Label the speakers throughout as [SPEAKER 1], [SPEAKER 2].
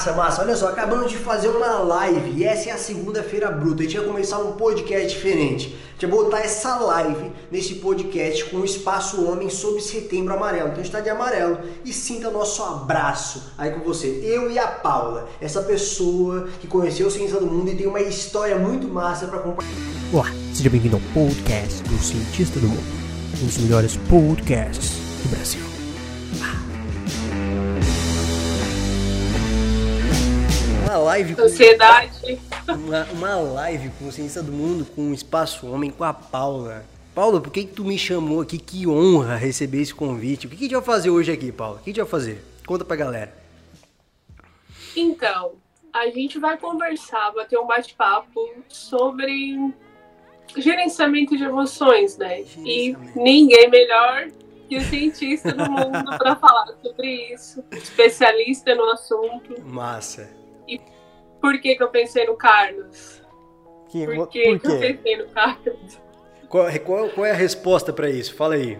[SPEAKER 1] Massa, massa. Olha só, acabamos de fazer uma live e essa é a segunda-feira bruta. A gente ia começar um podcast diferente. A gente ia botar essa live nesse podcast com o Espaço Homem sobre Setembro Amarelo. Então a gente tá de amarelo e sinta nosso abraço aí com você. Eu e a Paula, essa pessoa que conheceu o Ciência do Mundo e tem uma história muito massa para compartilhar.
[SPEAKER 2] Olá, seja bem-vindo ao podcast do Cientista do Mundo, um dos melhores podcasts do Brasil.
[SPEAKER 1] Uma live com...
[SPEAKER 3] Ansiedade.
[SPEAKER 1] Uma, uma live com Ciência do Mundo, com o Espaço Homem, com a Paula. Paula, por que, que tu me chamou aqui? Que honra receber esse convite. O que, que a gente vai fazer hoje aqui, Paula? O que a gente vai fazer? Conta pra galera.
[SPEAKER 3] Então, a gente vai conversar, bater um bate-papo sobre gerenciamento de emoções, né? E ninguém melhor que o cientista do mundo para falar sobre isso, especialista no assunto.
[SPEAKER 1] Massa.
[SPEAKER 3] Por que, que eu pensei no Carlos?
[SPEAKER 1] Que,
[SPEAKER 3] Por
[SPEAKER 1] por
[SPEAKER 3] que, que eu pensei no Carlos?
[SPEAKER 1] Qual, qual, qual é a resposta pra isso? Fala aí.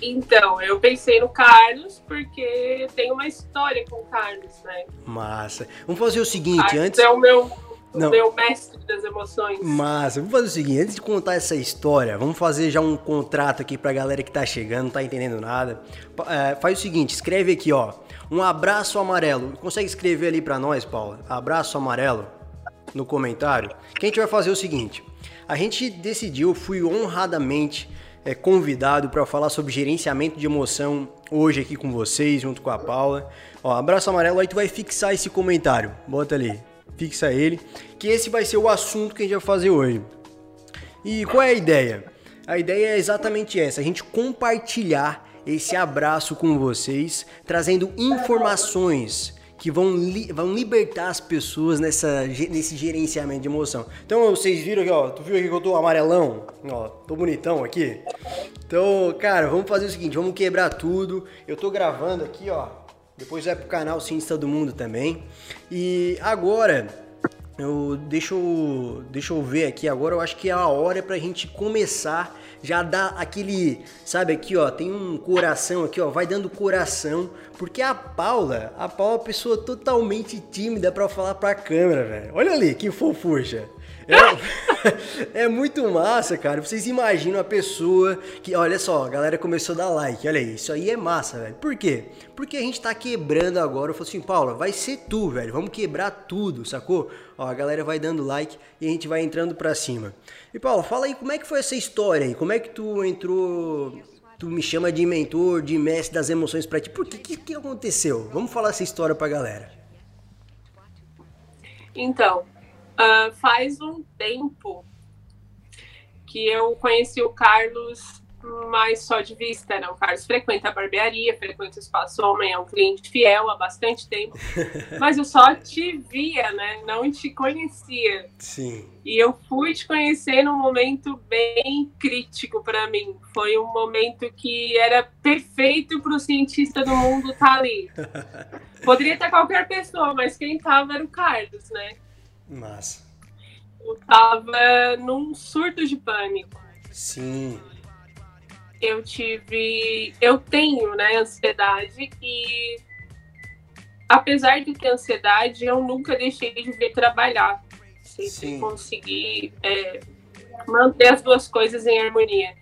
[SPEAKER 3] Então, eu pensei no Carlos porque tem uma história com o Carlos, né?
[SPEAKER 1] Massa. Vamos fazer o seguinte,
[SPEAKER 3] Carlos
[SPEAKER 1] antes.
[SPEAKER 3] é o meu,
[SPEAKER 1] Não.
[SPEAKER 3] meu mestre das emoções.
[SPEAKER 1] Massa, vamos fazer o seguinte, antes de contar essa história, vamos fazer já um contrato aqui pra galera que tá chegando, não tá entendendo nada. É, faz o seguinte, escreve aqui, ó, um abraço amarelo. Consegue escrever ali pra nós, Paula? Abraço amarelo no comentário. Que a gente vai fazer o seguinte, a gente decidiu, fui honradamente é, convidado para falar sobre gerenciamento de emoção hoje aqui com vocês, junto com a Paula. Ó, abraço amarelo, aí tu vai fixar esse comentário, bota ali, fixa ele, que esse vai ser o assunto que a gente vai fazer hoje. E qual é a ideia? A ideia é exatamente essa: a gente compartilhar esse abraço com vocês, trazendo informações que vão, li- vão libertar as pessoas nessa, nesse gerenciamento de emoção. Então vocês viram aqui, ó, tu viu aqui que eu tô amarelão? Ó, tô bonitão aqui. Então, cara, vamos fazer o seguinte, vamos quebrar tudo. Eu tô gravando aqui, ó. Depois vai pro canal Ciência do Mundo também. E agora, eu, deixa, eu, deixa eu ver aqui agora, eu acho que é a hora pra gente começar já dar aquele, sabe aqui ó, tem um coração aqui ó, vai dando coração, porque a Paula, a Paula é uma pessoa totalmente tímida pra falar pra câmera, velho. Olha ali, que fofucha. É, é muito massa, cara. Vocês imaginam a pessoa que, olha só, a galera começou a dar like, olha aí, isso aí é massa, velho. Por quê? Porque a gente tá quebrando agora. Eu falei assim, Paula, vai ser tu, velho. Vamos quebrar tudo, sacou? Ó, a galera vai dando like e a gente vai entrando pra cima. E Paula, fala aí, como é que foi essa história aí? Como é que tu entrou? Tu me chama de mentor, de mestre das emoções pra ti. Por que que, que aconteceu? Vamos falar essa história pra galera.
[SPEAKER 3] Então, ah, faz um tempo que eu conheci o Carlos, mas só de vista, né? O Carlos frequenta a barbearia, frequenta o Espaço Homem, é um cliente fiel há bastante tempo. Mas eu só te via, né? Não te conhecia.
[SPEAKER 1] Sim.
[SPEAKER 3] E eu fui te conhecer num momento bem crítico para mim. Foi um momento que era perfeito para o cientista do mundo estar ali. Poderia ter qualquer pessoa, mas quem tava era o Carlos, né?
[SPEAKER 1] Massa.
[SPEAKER 3] Eu tava num surto de pânico.
[SPEAKER 1] Sim.
[SPEAKER 3] Eu tive. Eu tenho, né, ansiedade e. Apesar de ter ansiedade, eu nunca deixei de vir trabalhar. Sempre
[SPEAKER 1] Sim.
[SPEAKER 3] consegui é, manter as duas coisas em harmonia.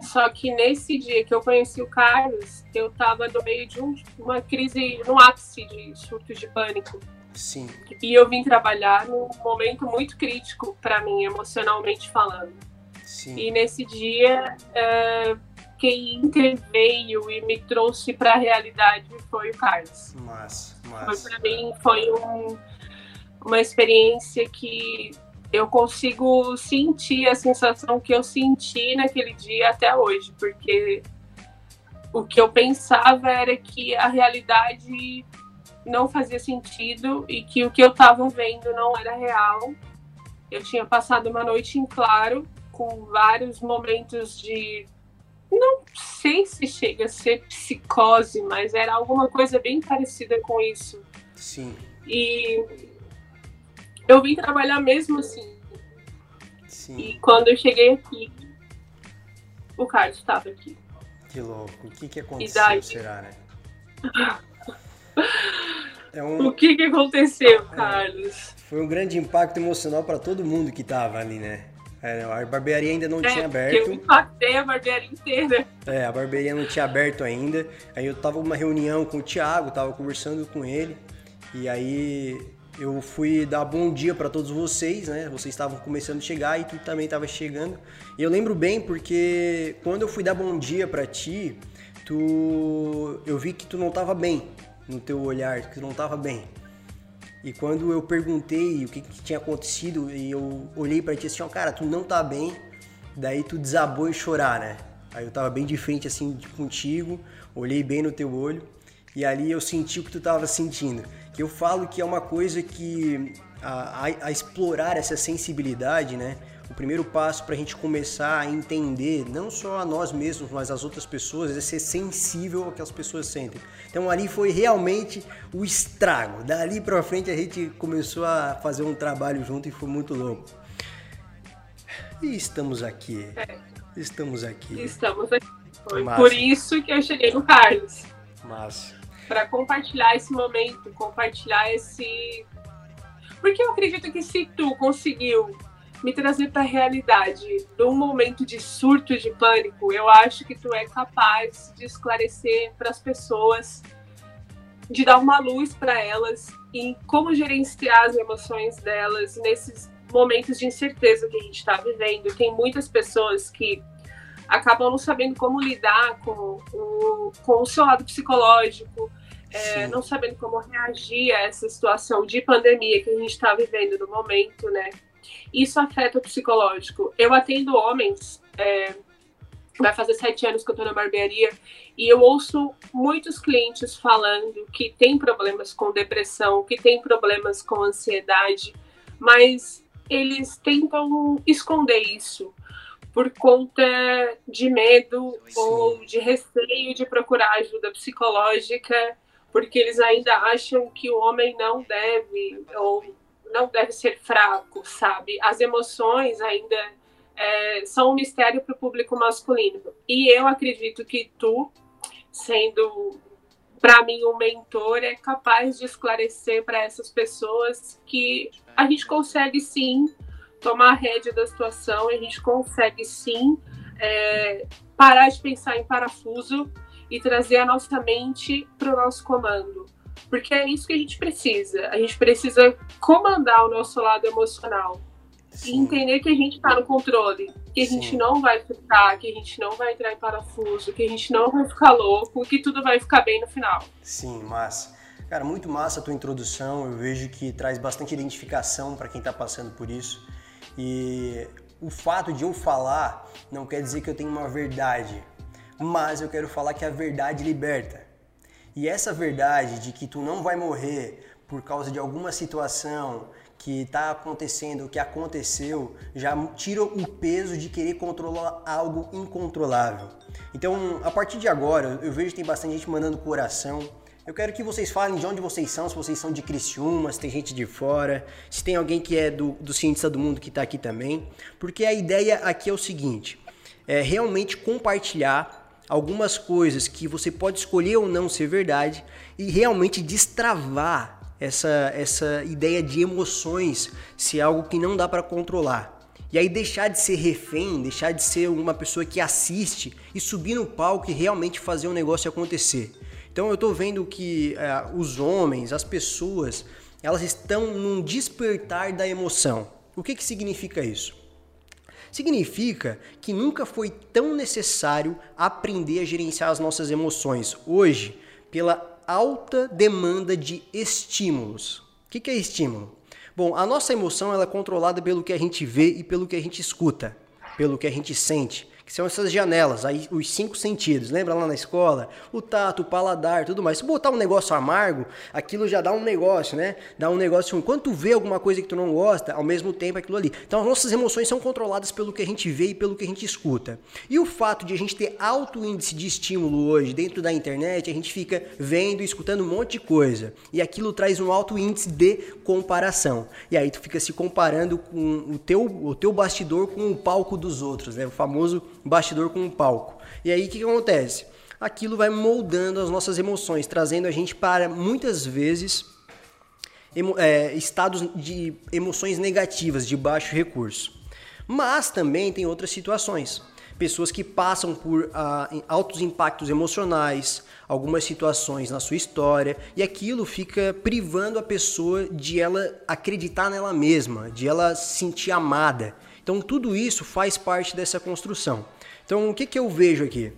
[SPEAKER 3] Só que nesse dia que eu conheci o Carlos, eu tava no meio de um- uma crise, no ápice de surto de pânico.
[SPEAKER 1] Sim.
[SPEAKER 3] E eu vim trabalhar num momento muito crítico para mim, emocionalmente falando.
[SPEAKER 1] Sim.
[SPEAKER 3] E nesse dia, é, quem interveio e me trouxe para a realidade foi o Carlos. Foi
[SPEAKER 1] massa.
[SPEAKER 3] para mim foi um- uma experiência que eu consigo sentir a sensação que eu senti naquele dia até hoje, porque o que eu pensava era que a realidade não fazia sentido e que o que eu estava vendo não era real. Eu tinha passado uma noite em claro, com vários momentos de. Não sei se chega a ser psicose, mas era alguma coisa bem parecida com isso.
[SPEAKER 1] Sim.
[SPEAKER 3] E eu vim trabalhar mesmo assim.
[SPEAKER 1] Sim.
[SPEAKER 3] E quando eu cheguei aqui, o Carlos estava aqui.
[SPEAKER 1] Que louco. O que, que aconteceu,
[SPEAKER 3] Idade.
[SPEAKER 1] será, né?
[SPEAKER 3] É um... O que, que aconteceu, Carlos?
[SPEAKER 1] Foi um grande impacto emocional para todo mundo que tava ali, né? É, a barbearia ainda não é, tinha aberto.
[SPEAKER 3] Eu impactei a barbearia inteira.
[SPEAKER 1] É, a barbearia não tinha aberto ainda. Aí eu tava numa reunião com o Thiago, tava conversando com ele. E aí eu fui dar bom dia para todos vocês, né? Vocês estavam começando a chegar e tu também estava chegando. E eu lembro bem porque quando eu fui dar bom dia para ti, tu eu vi que tu não estava bem no teu olhar, que não estava bem. E quando eu perguntei o que, que tinha acontecido e eu olhei para ti assim, ó, cara, tu não tá bem. Daí tu desabou em chorar, né? Aí eu tava bem de frente assim contigo, olhei bem no teu olho e ali eu senti o que tu tava sentindo. Que eu falo que é uma coisa que a, a, a explorar essa sensibilidade, né? O primeiro passo para a gente começar a entender, não só a nós mesmos, mas as outras pessoas, é ser sensível ao que as pessoas sentem. Então ali foi realmente o estrago. Dali para frente a gente começou a fazer um trabalho junto e foi muito louco. E estamos aqui. É. Estamos aqui.
[SPEAKER 3] Estamos aqui. Foi Massa. por isso que eu cheguei no Carlos.
[SPEAKER 1] Massa.
[SPEAKER 3] Para compartilhar esse momento, compartilhar esse. Porque eu acredito que se tu conseguiu me trazer para a realidade num momento de surto de pânico, eu acho que tu é capaz de esclarecer para as pessoas, de dar uma luz para elas em como gerenciar as emoções delas nesses momentos de incerteza que a gente está vivendo. Tem muitas pessoas que acabam não sabendo como lidar com o, com o seu lado psicológico, é, não sabendo como reagir a essa situação de pandemia que a gente está vivendo no momento, né? Isso afeta o psicológico. Eu atendo homens, é, vai fazer sete anos que eu estou na barbearia, e eu ouço muitos clientes falando que tem problemas com depressão, que tem problemas com ansiedade, mas eles tentam esconder isso por conta de medo ou de receio de procurar ajuda psicológica, porque eles ainda acham que o homem não deve ou não deve ser fraco, sabe? As emoções ainda é, são um mistério para o público masculino. E eu acredito que tu, sendo para mim um mentor, é capaz de esclarecer para essas pessoas que a gente consegue sim tomar a rédea da situação, a gente consegue sim é, parar de pensar em parafuso e trazer a nossa mente para o nosso comando. Porque é isso que a gente precisa. A gente precisa comandar o nosso lado emocional. Sim. E entender que a gente está no controle. Que a Sim. gente não vai ficar, que a gente não vai entrar em parafuso, que a gente não vai ficar louco, que tudo vai ficar bem no final.
[SPEAKER 1] Sim, massa. Cara, muito massa a tua introdução. Eu vejo que traz bastante identificação para quem está passando por isso. E o fato de eu falar não quer dizer que eu tenho uma verdade, mas eu quero falar que a verdade liberta. E essa verdade de que tu não vai morrer por causa de alguma situação que está acontecendo, que aconteceu, já tira o peso de querer controlar algo incontrolável. Então, a partir de agora, eu vejo que tem bastante gente mandando coração. Eu quero que vocês falem de onde vocês são, se vocês são de Criciúma, se tem gente de fora, se tem alguém que é do, do Cientista do Mundo que está aqui também. Porque a ideia aqui é o seguinte, é realmente compartilhar algumas coisas que você pode escolher ou não ser verdade e realmente destravar essa, essa ideia de emoções se é algo que não dá para controlar. E aí deixar de ser refém, deixar de ser uma pessoa que assiste e subir no palco e realmente fazer um negócio acontecer. Então eu estou vendo que é, os homens, as pessoas, elas estão num despertar da emoção. O que, que significa isso? Significa que nunca foi tão necessário aprender a gerenciar as nossas emoções. Hoje, pela alta demanda de estímulos. O que é estímulo? Bom, a nossa emoção ela é controlada pelo que a gente vê e pelo que a gente escuta, pelo que a gente sente que são essas janelas, aí os cinco sentidos. Lembra lá na escola? O tato, o paladar, tudo mais. Se botar um negócio amargo, aquilo já dá um negócio, né? Dá um negócio ruim. Quando tu vê alguma coisa que tu não gosta, ao mesmo tempo aquilo ali. Então as nossas emoções são controladas pelo que a gente vê e pelo que a gente escuta. E o fato de a gente ter alto índice de estímulo hoje dentro da internet, a gente fica vendo e escutando um monte de coisa. E aquilo traz um alto índice de comparação. E aí tu fica se comparando com o teu, o teu bastidor com o palco dos outros, né? O famoso bastidor com um palco. E aí o que, que acontece? Aquilo vai moldando as nossas emoções, trazendo a gente para muitas vezes é, estados de emoções negativas, de baixo recurso. Mas também tem outras situações. Pessoas que passam por ah, altos impactos emocionais, algumas situações na sua história, e aquilo fica privando a pessoa de ela acreditar nela mesma, de ela se sentir amada. Então tudo isso faz parte dessa construção. Então o que, que eu vejo aqui?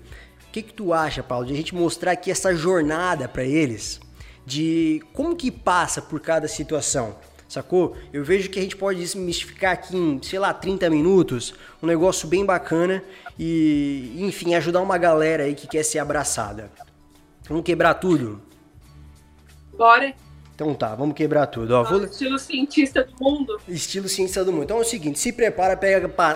[SPEAKER 1] O que, que tu acha, Paulo, de a gente mostrar aqui essa jornada para eles, de como que passa por cada situação? Sacou? Eu vejo que a gente pode desmistificar aqui em, sei lá, 30 minutos, um negócio bem bacana e, enfim, ajudar uma galera aí que quer ser abraçada. Vamos quebrar tudo?
[SPEAKER 3] Bora!
[SPEAKER 1] Então tá, vamos quebrar tudo. Ó,
[SPEAKER 3] vou... Estilo cientista do mundo.
[SPEAKER 1] Estilo cientista do mundo. Então é o seguinte, se prepara, pega pa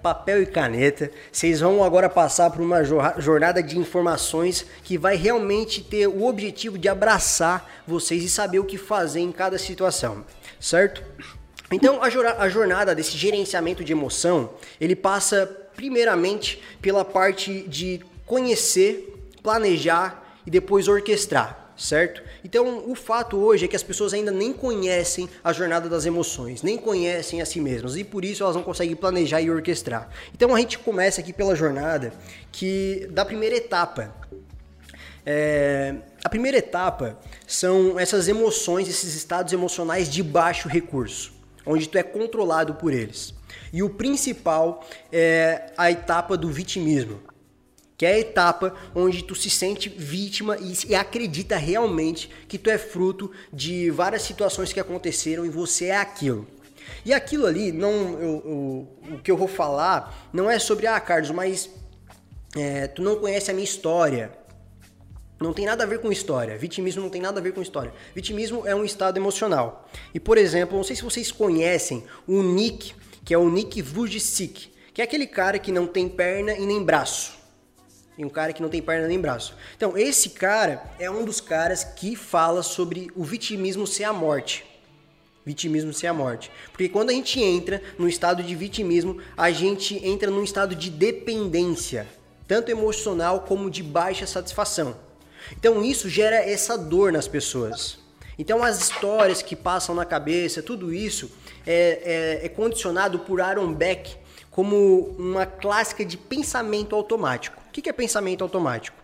[SPEAKER 1] papel e caneta. Vocês vão agora passar por uma jornada de informações que vai realmente ter o objetivo de abraçar vocês e saber o que fazer em cada situação, certo? Então a jornada desse gerenciamento de emoção, ele passa primeiramente pela parte de conhecer, planejar e depois orquestrar certo? Então, o fato hoje é que as pessoas ainda nem conhecem a jornada das emoções, nem conhecem a si mesmas e por isso elas não conseguem planejar e orquestrar. Então, a gente começa aqui pela jornada que da primeira etapa. É, a primeira etapa são essas emoções, esses estados emocionais de baixo recurso, onde tu é controlado por eles. E o principal é a etapa do vitimismo que é a etapa onde tu se sente vítima e, acredita realmente que tu é fruto de várias situações que aconteceram e você é aquilo. E aquilo ali, não, eu, eu, o que eu vou falar não é sobre, ah, Carlos, mas é, tu não conhece a minha história. Não tem nada a ver com história. Vitimismo não tem nada a ver com história. Vitimismo é um estado emocional. E, por exemplo, não sei se vocês conhecem o Nick, que é o Nick Vujicic, que é aquele cara que não tem perna e nem braço. E um cara que não tem perna nem braço. Então, esse cara é um dos caras que fala sobre o vitimismo ser a morte. Vitimismo ser a morte. Porque quando a gente entra no estado de vitimismo, a gente entra num estado de dependência, tanto emocional como de baixa satisfação. Então, isso gera essa dor nas pessoas. Então, as histórias que passam na cabeça, tudo isso é, é, é condicionado por Aaron Beck como uma clássica de pensamento automático que, que é pensamento automático?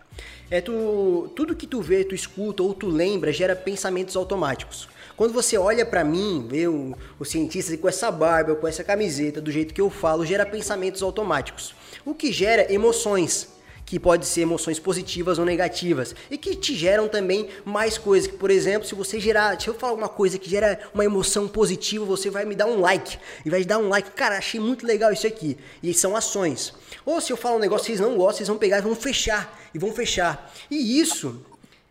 [SPEAKER 1] É tu, tudo que tu vê, tu escuta ou tu lembra gera pensamentos automáticos. Quando você olha para mim, vê o, o cientista com essa barba, com essa camiseta, do jeito que eu falo, gera pensamentos automáticos. O que gera emoções que pode ser emoções positivas ou negativas e que te geram também mais coisas. Por exemplo, se você gerar, se eu falar uma coisa que gera uma emoção positiva, você vai me dar um like e vai dar um like, cara, achei muito legal isso aqui. E são ações. Ou se eu falar um negócio que vocês não gostam, vocês vão pegar e vão fechar e vão fechar. E isso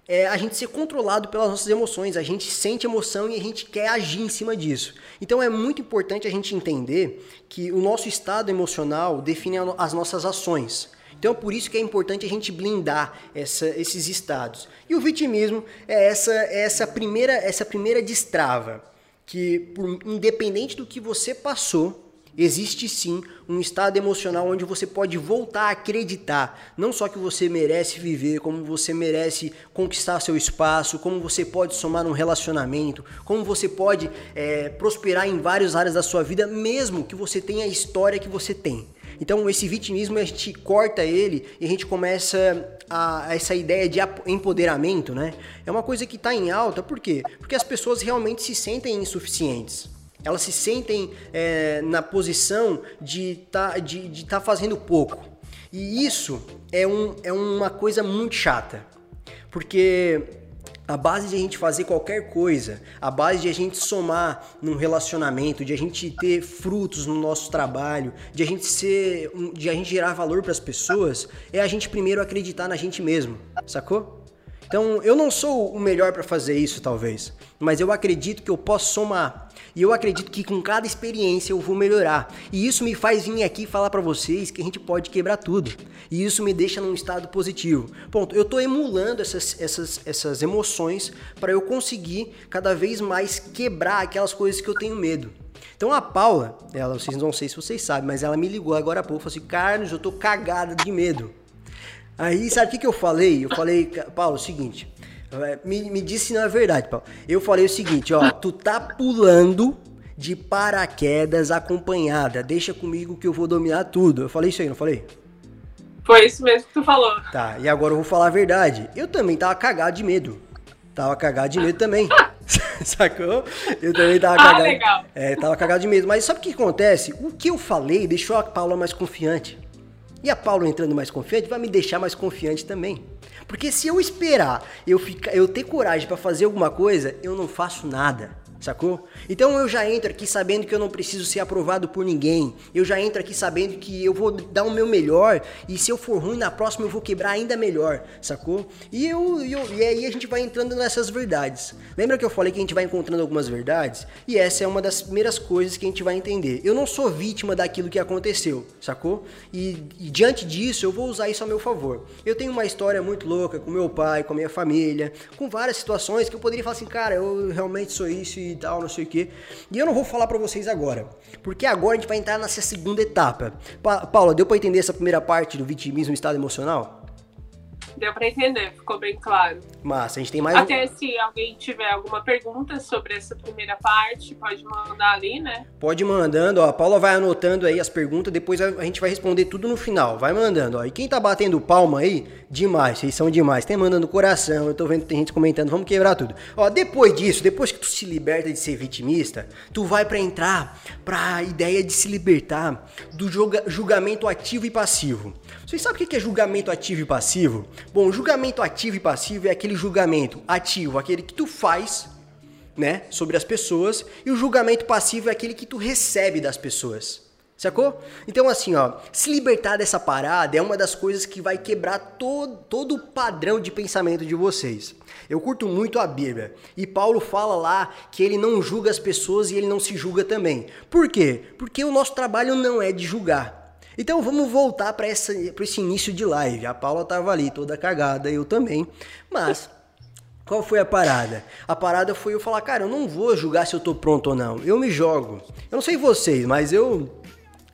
[SPEAKER 1] é a gente ser controlado pelas nossas emoções. A gente sente emoção e a gente quer agir em cima disso. Então é muito importante a gente entender que o nosso estado emocional define as nossas ações. Então, por isso que é importante a gente blindar essa, esses estados. E o vitimismo é essa, é essa primeira, essa primeira destrava que, por, independente do que você passou, existe sim um estado emocional onde você pode voltar a acreditar, não só que você merece viver, como você merece conquistar seu espaço, como você pode somar um relacionamento, como você pode é, prosperar em várias áreas da sua vida, mesmo que você tenha a história que você tem. Então, esse vitimismo, a gente corta ele e a gente começa a, essa ideia de empoderamento, né? É uma coisa que está em alta, por quê? Porque as pessoas realmente se sentem insuficientes. Elas se sentem é, na posição de tá, de, de tá fazendo pouco. E isso é, um, é uma coisa muito chata. Porque a base de a gente fazer qualquer coisa, a base de a gente somar num relacionamento, de a gente ter frutos no nosso trabalho, de a gente ser, de a gente gerar valor para as pessoas, é a gente primeiro acreditar na gente mesmo, sacou? Então, eu não sou o melhor para fazer isso, talvez, mas eu acredito que eu posso somar. E eu acredito que com cada experiência eu vou melhorar. E isso me faz vir aqui falar para vocês que a gente pode quebrar tudo. E isso me deixa num estado positivo. Ponto. Eu tô emulando essas, essas, essas emoções para eu conseguir cada vez mais quebrar aquelas coisas que eu tenho medo. Então a Paula, ela, vocês não sei se vocês sabem, mas ela me ligou agora há pouco e falou assim: Carlos, eu tô cagada de medo. Aí, sabe o que, que eu falei? Eu falei, Paulo, o seguinte, É, me, me disse se não é verdade, Paulo. Eu falei o seguinte, ó, tu tá pulando de paraquedas acompanhada. Deixa comigo que eu vou dominar tudo. Eu falei isso aí, não falei?
[SPEAKER 3] Foi isso mesmo que tu falou.
[SPEAKER 1] Tá, e agora eu vou falar a verdade. Eu também tava cagado de medo. Tava cagado de medo também. Sacou? Eu também tava
[SPEAKER 3] Ah,
[SPEAKER 1] cagado.
[SPEAKER 3] legal.
[SPEAKER 1] É, tava cagado de medo. Mas sabe o que acontece? O que eu falei deixou a Paula mais confiante. E a Paula entrando mais confiante vai me deixar mais confiante também. Porque se eu esperar eu, ficar, eu ter coragem pra fazer alguma coisa, eu não faço nada. Sacou? Então eu já entro aqui sabendo que eu não preciso ser aprovado por ninguém. Eu já entro aqui sabendo que eu vou dar o meu melhor. E se eu for ruim na próxima, eu vou quebrar ainda melhor. Sacou? E, eu, eu- e aí a gente vai entrando nessas verdades. Lembra que eu falei que a gente vai encontrando algumas verdades? E essa é uma das primeiras coisas que a gente vai entender. Eu não sou vítima daquilo que aconteceu, sacou? E, e diante disso, eu vou usar isso a meu favor. Eu tenho uma história muito louca com meu pai, com a minha família, com várias situações que eu poderia falar assim, cara, eu realmente sou isso e tal, não sei o quê. E eu não vou falar pra vocês agora, porque agora a gente vai entrar nessa segunda etapa. Pa Paula, deu pra entender essa primeira parte do vitimismo e estado emocional?
[SPEAKER 3] Deu pra entender, ficou bem claro.
[SPEAKER 1] Massa, a gente tem mais um...
[SPEAKER 3] Até se alguém tiver alguma pergunta sobre essa primeira parte, pode mandar ali, né?
[SPEAKER 1] Pode ir mandando, ó. A Paula vai anotando aí as perguntas, depois a gente vai responder tudo no final. Vai mandando, ó. E quem tá batendo palma aí, demais, vocês são demais. Tem mandando coração, eu tô vendo que tem gente comentando, vamos quebrar tudo. Ó, depois disso, depois que tu se liberta de ser vitimista, tu vai pra entrar pra ideia de se libertar do julga- julgamento ativo e passivo. Vocês sabem o que é julgamento ativo e passivo? Bom, julgamento ativo e passivo é aquele julgamento ativo, aquele que tu faz né, sobre as pessoas, e o julgamento passivo é aquele que tu recebe das pessoas. Sacou? Então, assim, ó, se libertar dessa parada é uma das coisas que vai quebrar todo, todo o padrão de pensamento de vocês. Eu curto muito a Bíblia. E Paulo fala lá que ele não julga as pessoas e ele não se julga também. Por quê? Porque o nosso trabalho não é de julgar. Então vamos voltar para esse início de live. A Paula tava ali toda cagada, eu também. Mas qual foi a parada? A parada foi eu falar, cara, eu não vou julgar se eu tô pronto ou não. Eu me jogo. Eu não sei vocês, mas eu.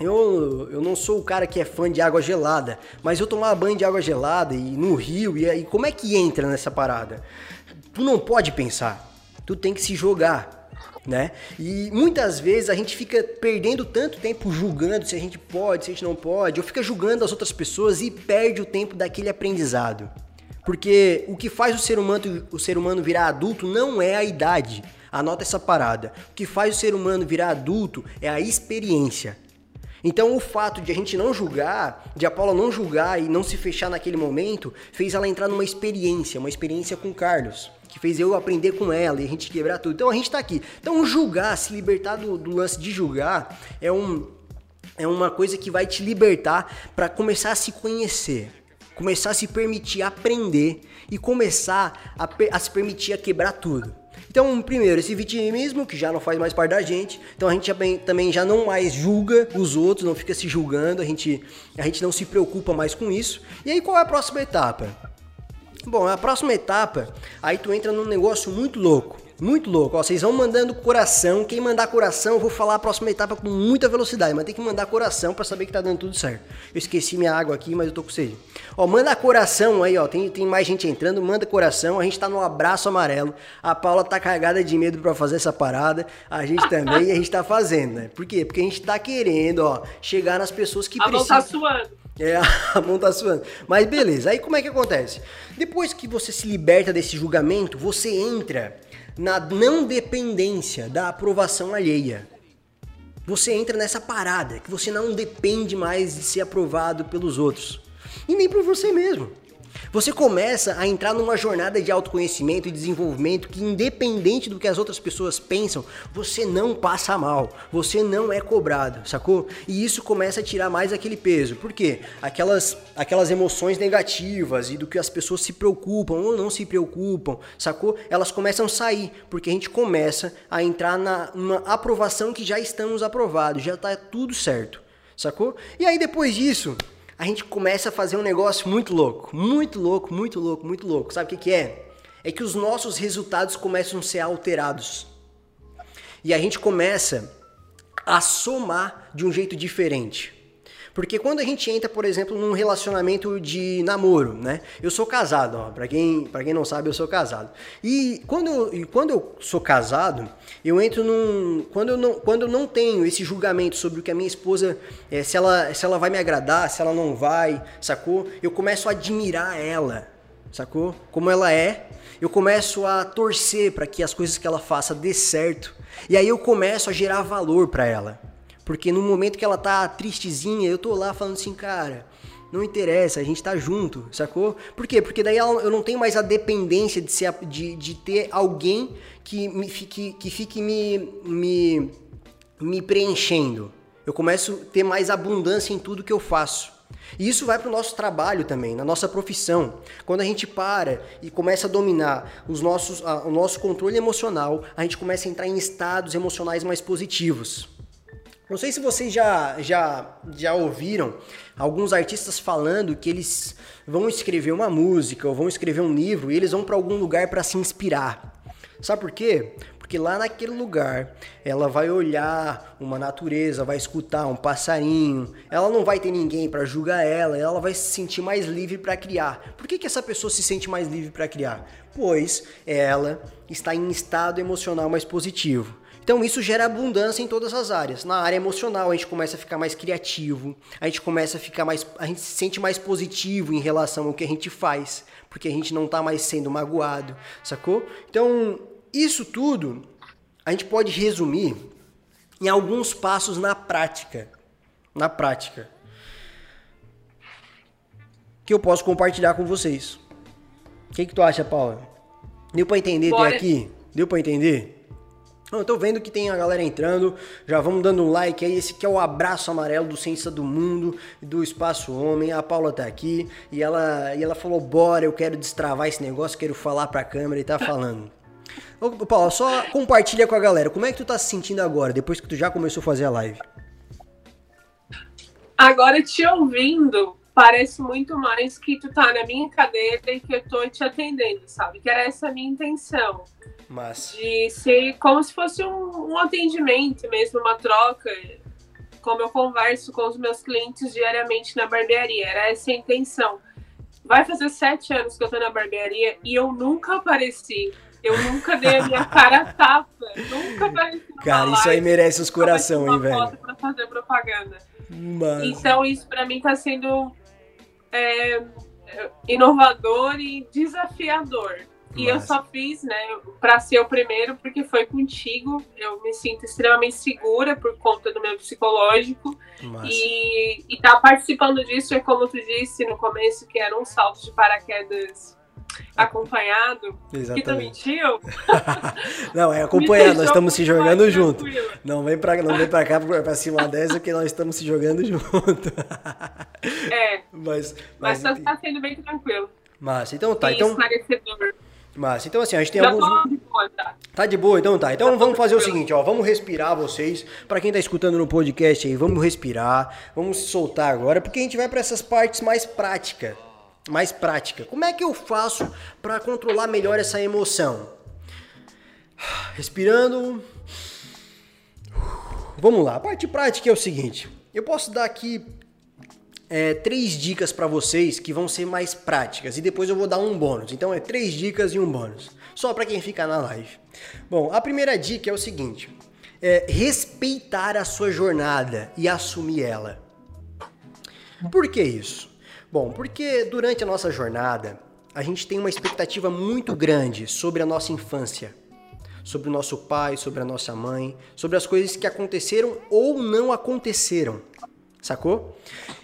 [SPEAKER 1] Eu, eu não sou o cara que é fã de água gelada, mas eu tomar banho de água gelada e no rio, e aí como é que entra nessa parada? Tu não pode pensar, tu tem que se jogar, né? E muitas vezes a gente fica perdendo tanto tempo julgando se a gente pode, se a gente não pode, ou fica julgando as outras pessoas e perde o tempo daquele aprendizado. Porque o que faz o ser humano, o ser humano virar adulto não é a idade. Anota essa parada. O que faz o ser humano virar adulto é a experiência. Então o fato de a gente não julgar, de a Paula não julgar e não se fechar naquele momento, fez ela entrar numa experiência, uma experiência com Carlos, que fez eu aprender com ela e a gente quebrar tudo. Então a gente tá aqui. Então julgar, se libertar do, do lance de julgar, é um é uma coisa que vai te libertar para começar a se conhecer, começar a se permitir aprender e começar a, a se permitir a quebrar tudo. Então, primeiro, esse vitimismo que já não faz mais parte da gente. Então a gente também já não mais julga os outros, não fica se julgando, a gente, a gente não se preocupa mais com isso. E aí qual é a próxima etapa? Bom, a próxima etapa, aí tu entra num negócio muito louco. Muito louco. Ó, vocês vão mandando coração. Quem mandar coração, eu vou falar a próxima etapa com muita velocidade. Mas tem que mandar coração pra saber que tá dando tudo certo. Eu esqueci minha água aqui, mas eu tô com sede. Ó, manda coração aí, ó. Tem, tem mais gente entrando. Manda coração. A gente tá no abraço amarelo. A Paula tá cagada de medo pra fazer essa parada. A gente também e a gente tá fazendo, né? Por quê? Porque a gente tá querendo, ó, chegar nas pessoas que
[SPEAKER 3] A mão
[SPEAKER 1] precisam.
[SPEAKER 3] tá suando.
[SPEAKER 1] É, a mão tá suando. Mas beleza, aí como é que acontece? Depois que você se liberta desse julgamento, você entra na não dependência da aprovação alheia. Você entra nessa parada que você não depende mais de ser aprovado pelos outros. E nem por você mesmo. Você começa a entrar numa jornada de autoconhecimento e desenvolvimento que, independente do que as outras pessoas pensam, você não passa mal, você não é cobrado, sacou? E isso começa a tirar mais aquele peso. Por quê? Aquelas, aquelas emoções negativas e do que as pessoas se preocupam ou não se preocupam, sacou? Elas começam a sair, porque a gente começa a entrar na, numa aprovação que já estamos aprovados, já tá tudo certo, sacou? E aí depois disso, a gente começa a fazer um negócio muito louco, muito louco, muito louco, muito louco. Sabe o que, que é? É que os nossos resultados começam a ser alterados. E a gente começa a somar de um jeito diferente. Porque quando a gente entra, por exemplo, num relacionamento de namoro, né? Eu sou casado, ó, pra quem, pra quem não sabe, eu sou casado. E quando eu, quando eu sou casado, eu entro num. Quando eu, não, quando eu não tenho esse julgamento sobre o que a minha esposa. É, se, ela, se ela vai me agradar, se ela não vai, sacou? Eu começo a admirar ela, sacou? Como ela é. Eu começo a torcer para que as coisas que ela faça dê certo. E aí eu começo a gerar valor para ela. Porque no momento que ela tá tristezinha, eu tô lá falando assim, cara, não interessa, a gente tá junto, sacou? Por quê? Porque daí eu não tenho mais a dependência de, ser, de, de ter alguém que, me, fique, que fique me, me, me preenchendo. Eu começo a ter mais abundância em tudo que eu faço. E isso vai para o nosso trabalho também, na nossa profissão. Quando a gente para e começa a dominar os nossos, a, o nosso controle emocional, a gente começa a entrar em estados emocionais mais positivos. Não sei se vocês já, já, já ouviram alguns artistas falando que eles vão escrever uma música ou vão escrever um livro e eles vão para algum lugar para se inspirar. Sabe por quê? Porque lá naquele lugar ela vai olhar uma natureza, vai escutar um passarinho, ela não vai ter ninguém para julgar ela, ela vai se sentir mais livre para criar. Por que, que essa pessoa se sente mais livre para criar? Pois ela está em estado emocional mais positivo. Então isso gera abundância em todas as áreas. Na área emocional a gente começa a ficar mais criativo, a gente começa a ficar mais, a gente se sente mais positivo em relação ao que a gente faz, porque a gente não está mais sendo magoado, sacou? Então isso tudo a gente pode resumir em alguns passos na prática, na prática, que eu posso compartilhar com vocês. O que, que tu acha, Paula? Deu para entender até aqui? Deu para entender? Eu tô vendo que tem a galera entrando, já vamos dando um like aí. Esse aqui é o abraço amarelo do Ciência do Mundo, do Espaço Homem. A Paula tá aqui e ela, e ela falou: Bora, eu quero destravar esse negócio, quero falar pra câmera e tá falando. Ô, Paula, só compartilha com a galera. Como é que tu tá se sentindo agora, depois que tu já começou a fazer a live?
[SPEAKER 3] Agora te ouvindo, parece muito mais que tu tá na minha cadeira e que eu tô te atendendo, sabe? Que era essa a minha intenção
[SPEAKER 1] mas...
[SPEAKER 3] De ser como se fosse um, um atendimento mesmo, uma troca. Como eu converso com os meus clientes diariamente na barbearia. Era essa a intenção. Vai fazer sete anos que eu tô na barbearia e eu nunca apareci. Eu nunca dei a minha cara tapa. Nunca apareci.
[SPEAKER 1] Cara, isso aí merece os coração, hein, velho?
[SPEAKER 3] Pra fazer propaganda. Mas... Então, isso para mim tá sendo é, inovador e desafiador. E eu só fiz, né, para ser o primeiro, porque foi contigo. Eu me sinto extremamente segura por conta do meu psicológico. E, e tá participando disso é como tu disse no começo, que era um salto de paraquedas acompanhado. Exatamente. Que tu mentiu?
[SPEAKER 1] não, é acompanhado, nós estamos se jogando junto. Não vem pra, não vem pra cá pra cima dessa que nós estamos se jogando junto.
[SPEAKER 3] é. Mas, mas, mas tá sendo bem tranquilo.
[SPEAKER 1] Massa, então tá. então...
[SPEAKER 3] esclarecedor.
[SPEAKER 1] Mas, então assim, a gente tem Já alguns. De boa, tá? tá de boa, então tá. Então vamos fazer o seguinte, ó. Vamos respirar vocês. Para quem tá escutando no podcast aí, vamos respirar. Vamos se soltar agora, porque a gente vai para essas partes mais práticas. Mais prática. Como é que eu faço para controlar melhor essa emoção? Respirando. Vamos lá. A parte prática é o seguinte. Eu posso dar aqui é, três dicas para vocês que vão ser mais práticas e depois eu vou dar um bônus. Então é três dicas e um bônus, só para quem fica na live. Bom, a primeira dica é o seguinte: é respeitar a sua jornada e assumir ela. Por que isso? Bom, porque durante a nossa jornada a gente tem uma expectativa muito grande sobre a nossa infância, sobre o nosso pai, sobre a nossa mãe, sobre as coisas que aconteceram ou não aconteceram. Sacou?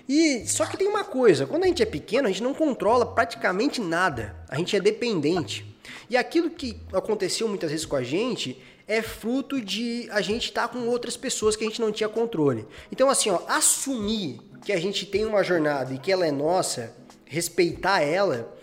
[SPEAKER 1] E só que tem uma coisa, quando a gente é pequeno, a gente não controla praticamente nada. A gente é dependente. E aquilo que aconteceu muitas vezes com a gente é fruto de a gente estar tá com outras pessoas que a gente não tinha controle. Então assim, ó, assumir que a gente tem uma jornada e que ela é nossa, respeitar ela,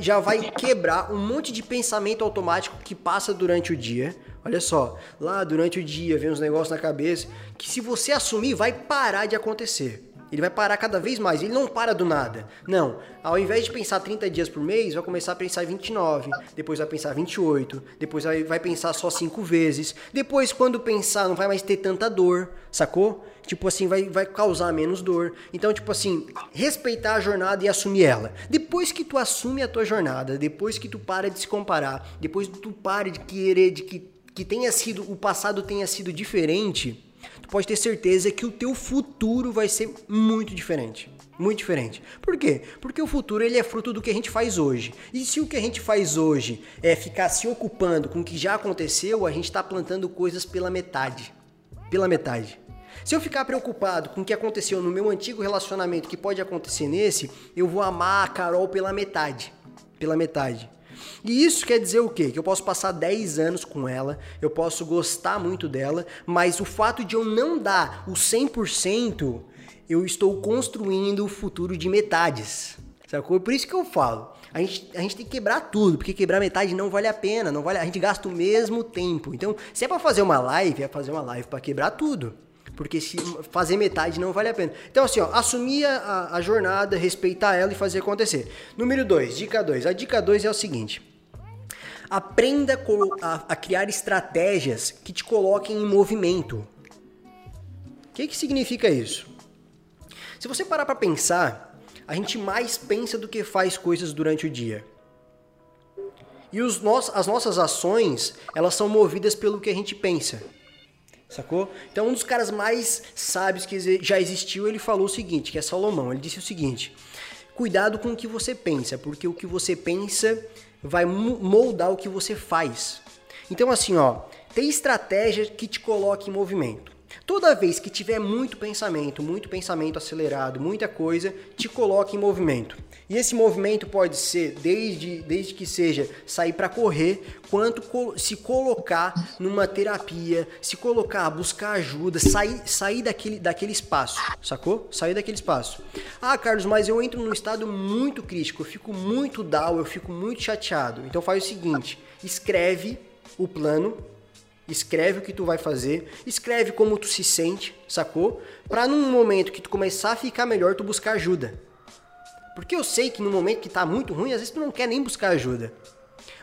[SPEAKER 1] já vai quebrar um monte de pensamento automático que passa durante o dia. Olha só, lá durante o dia vem uns negócios na cabeça que se você assumir vai parar de acontecer. Ele vai parar cada vez mais. Ele não para do nada. Não. Ao invés de pensar 30 dias por mês, vai começar a pensar 29. Depois vai pensar 28. Depois vai, pensar só 5 vezes. Depois, quando pensar, não vai mais ter tanta dor. Sacou? Tipo assim, vai, vai causar menos dor. Então, tipo assim, respeitar a jornada e assumir ela. Depois que tu assume a tua jornada, depois que tu para de se comparar, depois que tu para de querer de que, que tenha sido, o passado tenha sido diferente tu pode ter certeza que o teu futuro vai ser muito diferente. Muito diferente. Por quê? Porque o futuro ele é fruto do que a gente faz hoje. E se o que a gente faz hoje é ficar se ocupando com o que já aconteceu, a gente está plantando coisas pela metade. Pela metade. Se eu ficar preocupado com o que aconteceu no meu antigo relacionamento, que pode acontecer nesse, eu vou amar a Carol pela metade. Pela metade. E isso quer dizer o quê? Que eu posso passar 10 anos com ela, eu posso gostar muito dela, mas o fato de eu não dar o 100%, eu estou construindo o futuro de metades. Sacou? Por isso que eu falo. A gente, a gente tem que quebrar tudo, porque quebrar metade não vale a pena, não vale, a gente gasta o mesmo tempo. Então, se é para fazer uma live, é fazer uma live para quebrar tudo. Porque se fazer metade não vale a pena. Então, assim, ó, assumir a, a jornada, respeitar ela e fazer acontecer. Número 2, dica 2. A dica 2 é o seguinte. Aprenda a, a, criar estratégias que te coloquem em movimento. O que, que significa isso? Se você parar para pensar, a gente mais pensa do que faz coisas durante o dia. E os no as nossas ações, elas são movidas pelo que a gente pensa. Sacou? Então, um dos caras mais sábios que já existiu, ele falou o seguinte, que é Salomão. Ele disse o seguinte: Cuidado com o que você pensa, porque o que você pensa vai moldar o que você faz. Então, assim, ó, tem estratégia que te coloque em movimento. Toda vez que tiver muito pensamento, muito pensamento acelerado, muita coisa, te coloque em movimento. E esse movimento pode ser desde, desde que seja sair para correr, quanto se colocar numa terapia, se colocar, buscar ajuda, sair, sair daquele, daquele espaço, sacou? Sair daquele espaço. Ah, Carlos, mas eu entro num estado muito crítico, eu fico muito down, eu fico muito chateado. Então faz o seguinte, escreve o plano Escreve o que tu vai fazer, escreve como tu se sente, sacou? Pra num momento que tu começar a ficar melhor, tu buscar ajuda. Porque eu sei que no momento que tá muito ruim, às vezes tu não quer nem buscar ajuda.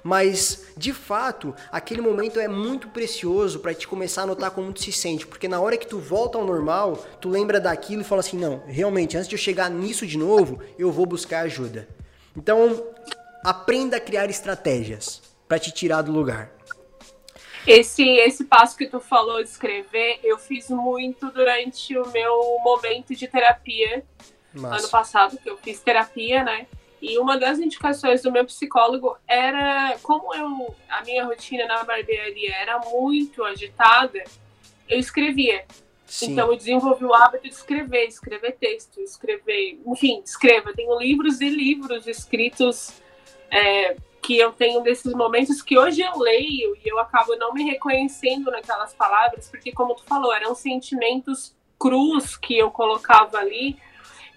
[SPEAKER 1] Mas, de fato, aquele momento é muito precioso para te começar a notar como tu se sente, porque na hora que tu volta ao normal, tu lembra daquilo e fala assim: "Não, realmente, antes de eu chegar nisso de novo, eu vou buscar ajuda". Então, aprenda a criar estratégias para te tirar do lugar.
[SPEAKER 3] Esse, esse passo que tu falou de escrever, eu fiz muito durante o meu momento de terapia ano passado, que eu fiz terapia, né? E uma das indicações do meu psicólogo era como eu a minha rotina na barbearia era muito agitada, eu escrevia. Sim. Então eu desenvolvi o hábito de escrever, escrever texto, escrever, enfim, escreva. Tenho livros e livros escritos é, que eu tenho desses momentos que hoje eu leio e eu acabo não me reconhecendo naquelas palavras, porque como tu falou, eram sentimentos crus que eu colocava ali,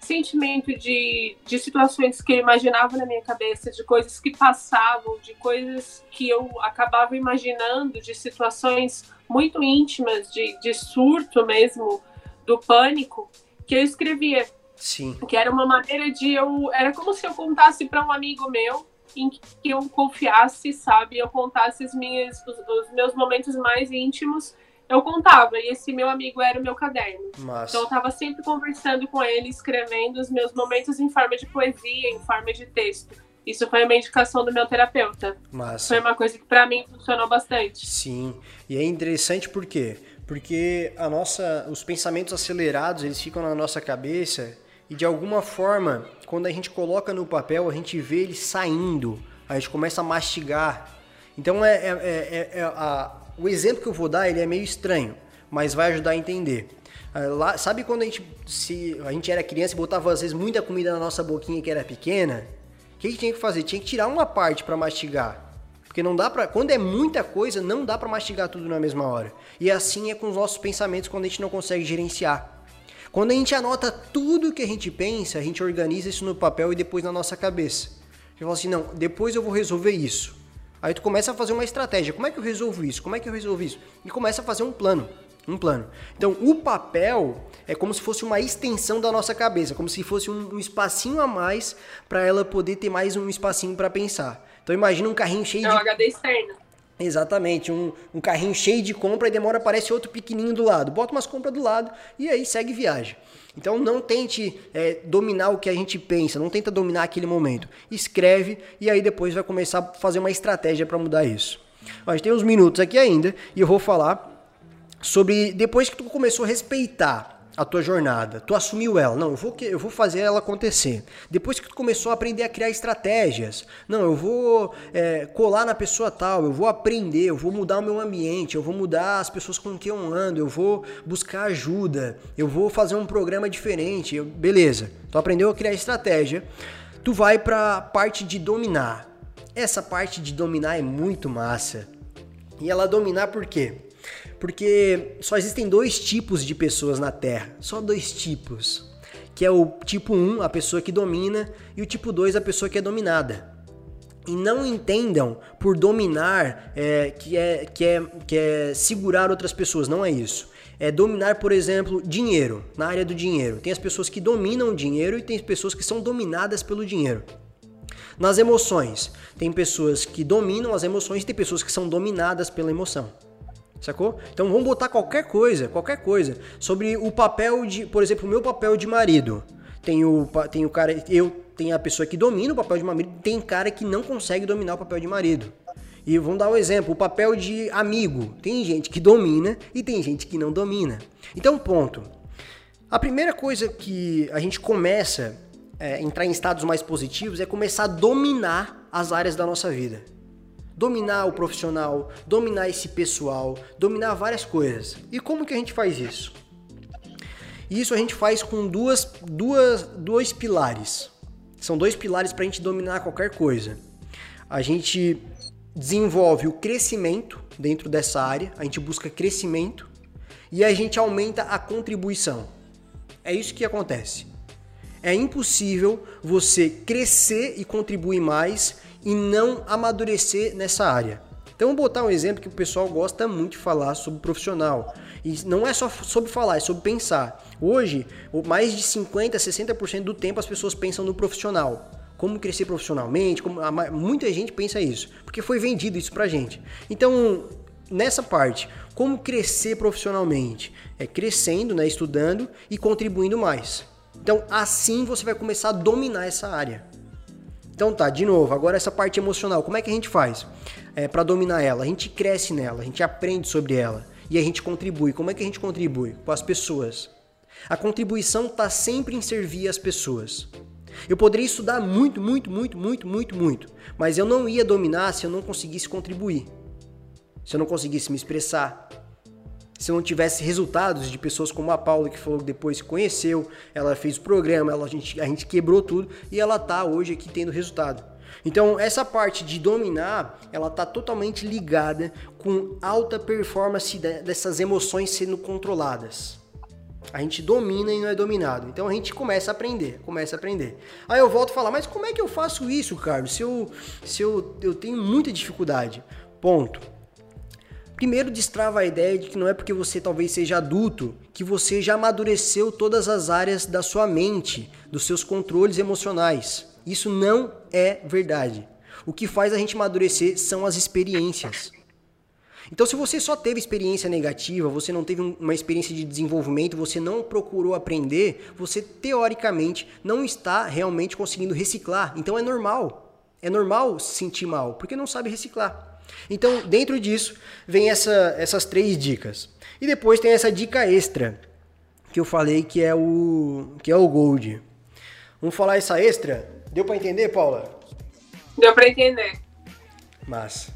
[SPEAKER 3] sentimento de, de situações que eu imaginava na minha cabeça, de coisas que passavam, de coisas que eu acabava imaginando, de situações muito íntimas, de, de surto mesmo, do pânico, que eu escrevia.
[SPEAKER 1] Sim.
[SPEAKER 3] Que era uma maneira de eu. Era como se eu contasse para um amigo meu em que eu confiasse, sabe? Eu contasse as minhas, os, os, meus momentos mais íntimos, eu contava. E esse meu amigo era o meu caderno. Massa. Então eu estava sempre conversando com ele, escrevendo os meus momentos em forma de poesia, em forma de texto. Isso foi uma indicação do meu terapeuta. Massa. Foi uma coisa que para mim funcionou bastante.
[SPEAKER 1] Sim. E é interessante por quê? Porque a nossa, os pensamentos acelerados, eles ficam na nossa cabeça e de alguma forma, quando a gente coloca no papel, a gente vê ele saindo, a gente começa a mastigar. Então, é, é, é, é a, o exemplo que eu vou dar ele é meio estranho, mas vai ajudar a entender. Ah, lá, sabe quando a gente, se a gente era criança e botava às vezes muita comida na nossa boquinha que era pequena? O que, que tinha que fazer? Tinha que tirar uma parte para mastigar. Porque não dá para, quando é muita coisa, não dá para mastigar tudo na mesma hora. E assim é com os nossos pensamentos quando a gente não consegue gerenciar. Quando a gente anota tudo que a gente pensa, a gente organiza isso no papel e depois na nossa cabeça. Você fala assim, não, depois eu vou resolver isso. Aí tu começa a fazer uma estratégia. Como é que eu resolvo isso? Como é que eu resolvo isso? E começa a fazer um plano. Um plano. Então, o papel é como se fosse uma extensão da nossa cabeça, como se fosse um, um espacinho a mais para ela poder ter mais um espacinho para pensar. Então, imagina um carrinho cheio
[SPEAKER 3] é
[SPEAKER 1] de.
[SPEAKER 3] É um HD externo.
[SPEAKER 1] Exatamente, um, um carrinho cheio de compra e demora aparece outro pequenininho do lado. Bota umas compras do lado e aí segue viagem. Então não tente é, dominar o que a gente pensa, não tenta dominar aquele momento. Escreve e aí depois vai começar a fazer uma estratégia para mudar isso. gente tem uns minutos aqui ainda e eu vou falar sobre depois que tu começou a respeitar a tua jornada, tu assumiu ela, não, eu vou, eu vou fazer ela acontecer. Depois que tu começou a aprender a criar estratégias, não, eu vou é, colar na pessoa tal, eu vou aprender, eu vou mudar o meu ambiente, eu vou mudar as pessoas com quem eu ando, eu vou buscar ajuda, eu vou fazer um programa diferente, eu, beleza. Tu aprendeu a criar estratégia, tu vai para parte de dominar. Essa parte de dominar é muito massa. E ela dominar por quê? Porque só existem dois tipos de pessoas na Terra, só dois tipos. Que é o tipo 1, a pessoa que domina, e o tipo 2, a pessoa que é dominada. E não entendam por dominar é, que, é, que, é, que é segurar outras pessoas, não é isso. É dominar, por exemplo, dinheiro, na área do dinheiro. Tem as pessoas que dominam o dinheiro e tem pessoas que são dominadas pelo dinheiro. Nas emoções, tem pessoas que dominam as emoções e tem pessoas que são dominadas pela emoção. Sacou? Então vamos botar qualquer coisa, qualquer coisa. Sobre o papel de, por exemplo, o meu papel de marido. Tem o, tem o cara, eu tenho a pessoa que domina o papel de marido, tem cara que não consegue dominar o papel de marido. E vamos dar um exemplo, o papel de amigo. Tem gente que domina e tem gente que não domina. Então, ponto. A primeira coisa que a gente começa é, entrar em estados mais positivos é começar a dominar as áreas da nossa vida dominar o profissional, dominar esse pessoal, dominar várias coisas. E como que a gente faz isso? Isso a gente faz com duas, duas, dois pilares. São dois pilares para a gente dominar qualquer coisa. A gente desenvolve o crescimento dentro dessa área, a gente busca crescimento e a gente aumenta a contribuição. É isso que acontece. É impossível você crescer e contribuir mais e não amadurecer nessa área. Então, vou botar um exemplo que o pessoal gosta muito de falar sobre profissional. E não é só sobre falar, é sobre pensar. Hoje, mais de 50, 60% do tempo as pessoas pensam no profissional. Como crescer profissionalmente, como, muita gente pensa isso, porque foi vendido isso pra gente. Então, nessa parte, como crescer profissionalmente? É crescendo, né, estudando e contribuindo mais. Então, assim você vai começar a dominar essa área. Então tá, de novo, agora essa parte emocional, como é que a gente faz é, para dominar ela? A gente cresce nela, a gente aprende sobre ela e a gente contribui. Como é que a gente contribui? Com as pessoas. A contribuição está sempre em servir as pessoas. Eu poderia estudar muito, muito, muito, muito, muito, muito, mas eu não ia dominar se eu não conseguisse contribuir, se eu não conseguisse me expressar, se não tivesse resultados de pessoas como a Paula, que falou que depois se conheceu, ela fez o programa, ela, a, gente, a gente quebrou tudo e ela tá hoje aqui tendo resultado. Então, essa parte de dominar, ela tá totalmente ligada com alta performance dessas emoções sendo controladas. A gente domina e não é dominado. Então a gente começa a aprender, começa a aprender. Aí eu volto a falar, mas como é que eu faço isso, Carlos? Se eu, se eu, eu tenho muita dificuldade. Ponto. Primeiro, destrava a ideia de que não é porque você talvez seja adulto que você já amadureceu todas as áreas da sua mente, dos seus controles emocionais. Isso não é verdade. O que faz a gente amadurecer são as experiências. Então, se você só teve experiência negativa, você não teve uma experiência de desenvolvimento, você não procurou aprender, você teoricamente não está realmente conseguindo reciclar. Então, é normal. É normal se sentir mal, porque não sabe reciclar. Então, dentro disso, vem essa, essas três dicas. E depois tem essa dica extra, que eu falei que é o, que é o Gold. Vamos falar essa extra? Deu para entender, Paula?
[SPEAKER 3] Deu para entender.
[SPEAKER 1] Mas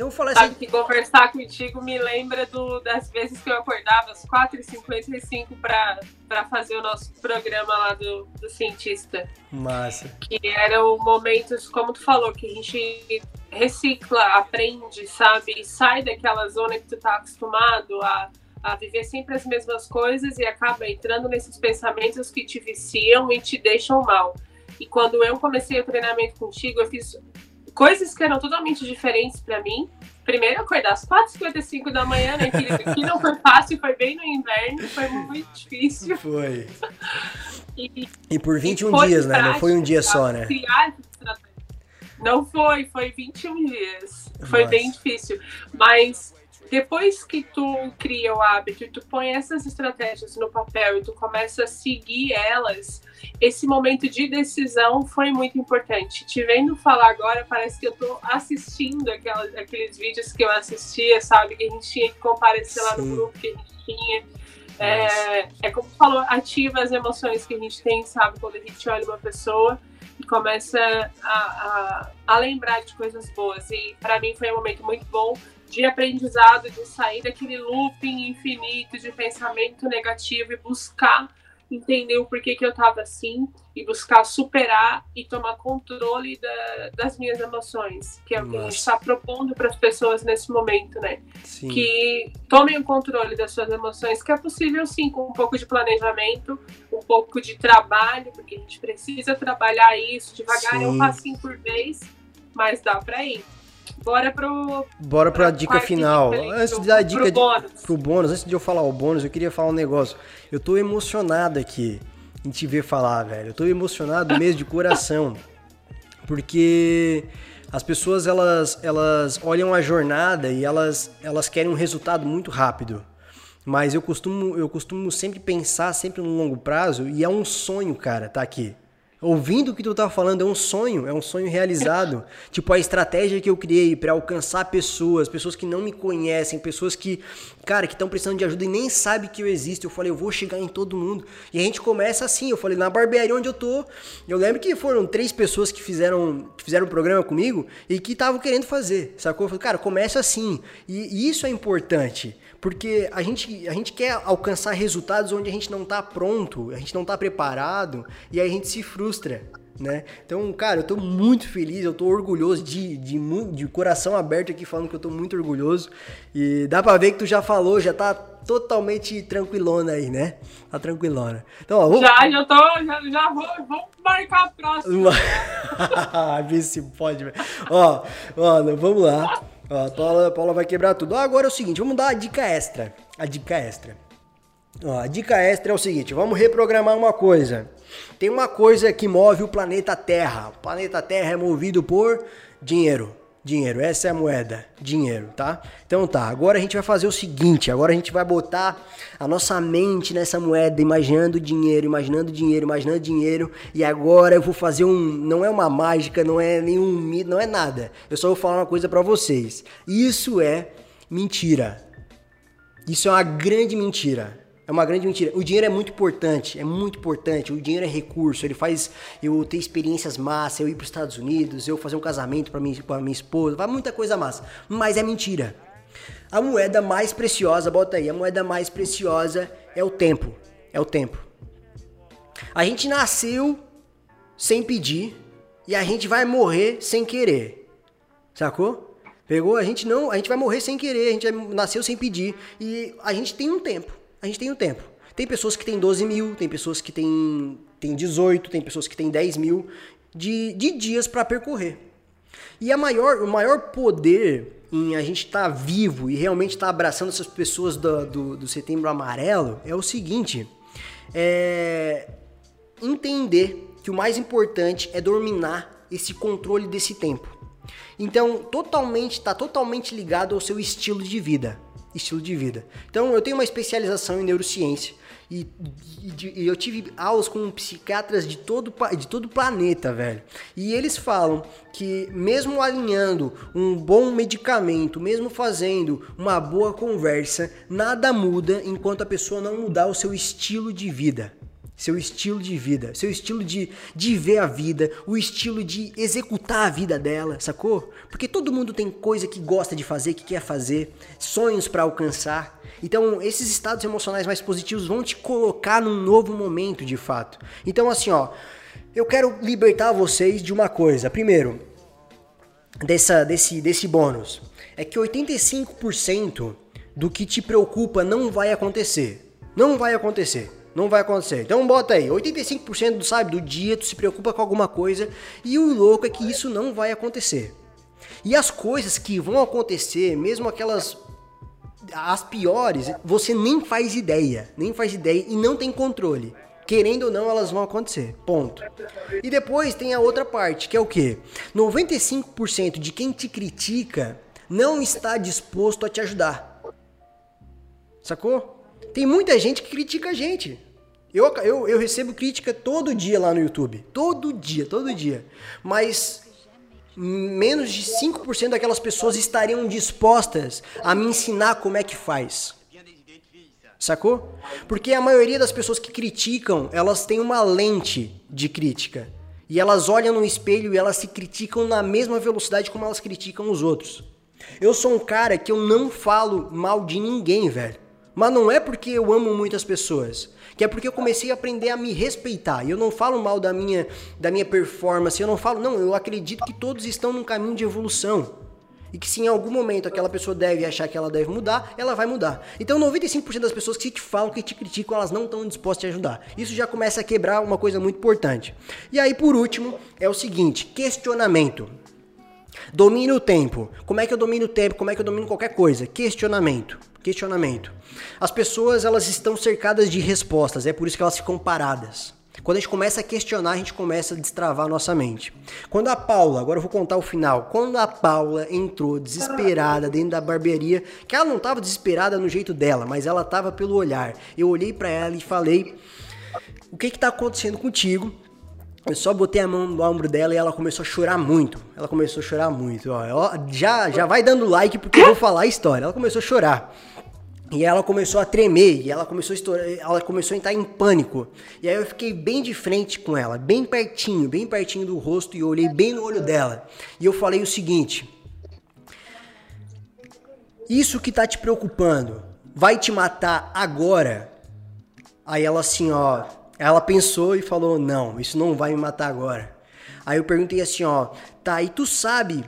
[SPEAKER 1] então eu
[SPEAKER 3] Sabe assim... que conversar contigo me lembra do, das vezes que eu acordava às 4h55 para fazer o nosso programa lá do, do cientista.
[SPEAKER 1] Massa.
[SPEAKER 3] Que eram momentos, como tu falou, que a gente recicla, aprende, sabe? E sai daquela zona que tu tá acostumado a, a viver sempre as mesmas coisas e acaba entrando nesses pensamentos que te viciam e te deixam mal. E quando eu comecei o treinamento contigo, eu fiz coisas que eram totalmente diferentes para mim, primeiro acordar às 4h55 da manhã, né, querido? Que não foi fácil, foi bem no inverno, foi muito difícil.
[SPEAKER 1] Foi.
[SPEAKER 3] E,
[SPEAKER 1] E por
[SPEAKER 3] e
[SPEAKER 1] 21
[SPEAKER 3] foi
[SPEAKER 1] dias, né? Não foi um dia só, né?
[SPEAKER 3] criar. Não foi, foi 21 dias. Foi
[SPEAKER 1] Nossa.
[SPEAKER 3] bem difícil. Mas depois que tu cria o hábito e tu põe essas estratégias no papel e tu começa a seguir elas, esse momento de decisão foi muito importante. Te vendo falar agora, parece que eu tô assistindo aquelas, aqueles vídeos que eu assistia, sabe? Que a gente tinha que comparecer lá
[SPEAKER 1] Sim.
[SPEAKER 3] no grupo que a gente tinha. É, é como falou, ativa as emoções que a gente tem, sabe? Quando a gente olha uma pessoa começa a, a, a lembrar de coisas boas. E para mim foi um momento muito bom de aprendizado, de sair daquele looping infinito de pensamento negativo e buscar entender o porquê que eu tava assim e buscar superar e tomar controle da- das minhas emoções, que é o que a gente está propondo para as pessoas nesse momento, né?
[SPEAKER 1] Sim.
[SPEAKER 3] que tomem o controle das suas emoções, que é possível sim, com um pouco de planejamento, um pouco de trabalho, porque a gente precisa trabalhar isso devagar, é um passinho por vez, mas dá pra ir. Bora pro,
[SPEAKER 1] Bora pra
[SPEAKER 3] pra
[SPEAKER 1] dica final.
[SPEAKER 3] dica
[SPEAKER 1] Antes
[SPEAKER 3] pro-
[SPEAKER 1] de dar a
[SPEAKER 3] pro
[SPEAKER 1] dica de,
[SPEAKER 3] bônus.
[SPEAKER 1] pro bônus, antes de eu falar o bônus, eu queria falar um negócio. Eu tô emocionado aqui em te ver falar, velho. Eu tô emocionado mesmo de coração. Porque as pessoas elas, elas olham a jornada e elas, elas querem um resultado muito rápido. Mas eu costumo, eu costumo sempre pensar sempre no longo prazo e é um sonho, cara, tá aqui. Ouvindo o que tu tá falando é um sonho, é um sonho realizado. tipo a estratégia que eu criei pra alcançar pessoas, pessoas que não me conhecem, pessoas que, cara, que estão precisando de ajuda e nem sabem que eu existo. Eu falei, eu vou chegar em todo mundo. E a gente começa assim, eu falei, na barbearia onde eu tô. Eu lembro que foram três pessoas que fizeram, que fizeram o programa comigo e que estavam querendo fazer, sacou? Eu falei, cara, começa assim. E, e isso é importante. Porque a gente, a gente quer alcançar resultados onde a gente não tá pronto, a gente não tá preparado e aí a gente se frustra, né? Então, cara, eu tô muito feliz, eu tô orgulhoso de, de, de coração aberto aqui falando que eu tô muito orgulhoso. E dá pra ver que tu já falou, já tá totalmente tranquilona aí, né? Tá tranquilona. Então, ó, vamos...
[SPEAKER 3] Já, já tô, já, já vou, vou marcar a próxima.
[SPEAKER 1] Vê se pode, velho. Ó, ó, vamos lá. Ó, a Paula, a Paula vai quebrar tudo. Ó, agora é o seguinte, vamos dar a dica extra. A dica extra. Ó, a dica extra é o seguinte, vamos reprogramar uma coisa. Tem uma coisa que move o planeta Terra. O planeta Terra é movido por dinheiro. Dinheiro, essa é a moeda, dinheiro, tá? Então tá, agora a gente vai fazer o seguinte, agora a gente vai botar a nossa mente nessa moeda, imaginando dinheiro, imaginando dinheiro, imaginando dinheiro, e agora eu vou fazer um, não é uma mágica, não é nenhum mito, não é nada. Eu só vou falar uma coisa pra vocês. Isso é mentira. Isso é uma grande mentira. É uma grande mentira. O dinheiro é muito importante, é muito importante. O dinheiro é recurso, ele faz eu ter experiências massas, eu ir para os Estados Unidos, eu fazer um casamento para minha, minha esposa, vai muita coisa massa. Mas é mentira. A moeda mais preciosa, bota aí, a moeda mais preciosa é o tempo. É o tempo. A gente nasceu sem pedir e a gente vai morrer sem querer. Sacou? Pegou? A gente não, a gente vai morrer sem querer, a gente nasceu sem pedir e a gente tem um tempo. A gente tem um tempo. Tem pessoas que têm 12 mil, tem pessoas que têm, têm 18, tem pessoas que têm 10 mil de, de dias para percorrer. E a maior, o maior poder em a gente estar vivo e realmente estar abraçando essas pessoas do, do, do setembro amarelo é o seguinte: é entender que o mais importante é dominar esse controle desse tempo. Então, totalmente, está totalmente ligado ao seu estilo de vida. Estilo de vida. Então, eu tenho uma especialização em neurociência e, e- e eu tive aulas com psiquiatras de todo, de todo o planeta, velho. E eles falam que, mesmo alinhando um bom medicamento, mesmo fazendo uma boa conversa, nada muda enquanto a pessoa não mudar o seu estilo de vida seu estilo de vida, seu estilo de, de ver a vida, o estilo de executar a vida dela, sacou? Porque todo mundo tem coisa que gosta de fazer, que quer fazer, sonhos pra alcançar. Então, esses estados emocionais mais positivos vão te colocar num novo momento, de fato. Então, assim, ó, eu quero libertar vocês de uma coisa. Primeiro, dessa, desse, desse bônus é que 85% do que te preocupa não vai acontecer. Não vai acontecer. Não vai acontecer. Então bota aí, 85% do, sabe, do dia tu se preocupa com alguma coisa e o louco é que isso não vai acontecer. E as coisas que vão acontecer, mesmo aquelas as piores, você nem faz ideia, nem faz ideia e não tem controle. Querendo ou não, elas vão acontecer. Ponto. E depois tem a outra parte, que é o quê? 95% de quem te critica não está disposto a te ajudar. Sacou? Tem muita gente que critica a gente. Eu, eu, eu recebo crítica todo dia lá no YouTube. Todo dia, todo dia. Mas menos de 5% daquelas pessoas estariam dispostas a me ensinar como é que faz. Sacou? Porque a maioria das pessoas que criticam, elas têm uma lente de crítica. E elas olham no espelho e elas se criticam na mesma velocidade como elas criticam os outros. Eu sou um cara que eu não falo mal de ninguém, velho. Mas não é porque eu amo muitas pessoas que é porque eu comecei a aprender a me respeitar. E eu não falo mal da minha, da minha performance, eu não falo, não, eu acredito que todos estão num caminho de evolução. E que se em algum momento aquela pessoa deve achar que ela deve mudar, ela vai mudar. Então 95% das pessoas que te falam, que te criticam, elas não estão dispostas a te ajudar. Isso já começa a quebrar uma coisa muito importante. E aí, por último, é o seguinte: questionamento. Domine o tempo. Como é que eu domino o tempo? Como é que eu domino qualquer coisa? Questionamento. Questionamento. As pessoas elas estão cercadas de respostas, é por isso que elas ficam paradas. Quando a gente começa a questionar, a gente começa a destravar a nossa mente. Quando a Paula, agora eu vou contar o final, quando a Paula entrou desesperada dentro da barbearia, que ela não estava desesperada no jeito dela, mas ela estava pelo olhar. Eu olhei para ela e falei: "O que está acontecendo contigo?" Eu só botei a mão no ombro dela e ela começou a chorar muito. Ela começou a chorar muito. Ó, já, já vai dando like porque eu vou falar a história. Ela começou a chorar. E ela começou a tremer, e ela começou a, estourar, ela começou a entrar em pânico. E aí eu fiquei bem de frente com ela, bem pertinho, bem pertinho do rosto, e olhei bem no olho dela. E eu falei o seguinte: Isso que tá te preocupando vai te matar agora? Aí ela assim, ó, ela pensou e falou: Não, isso não vai me matar agora. Aí eu perguntei assim, ó, tá, e tu sabe